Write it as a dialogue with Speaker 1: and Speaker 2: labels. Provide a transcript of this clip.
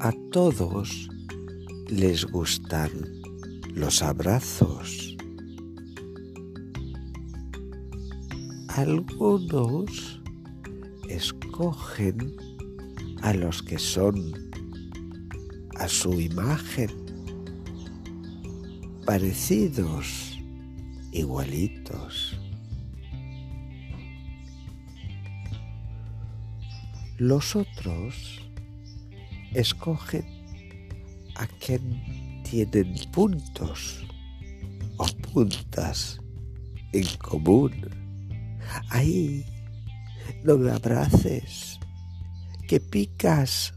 Speaker 1: A todos les gustan los abrazos. Algunos escogen a los que son a su imagen, parecidos, igualitos. Los otros escogen a quien tienen puntos o puntas en común. Ahí no me abraces, que picas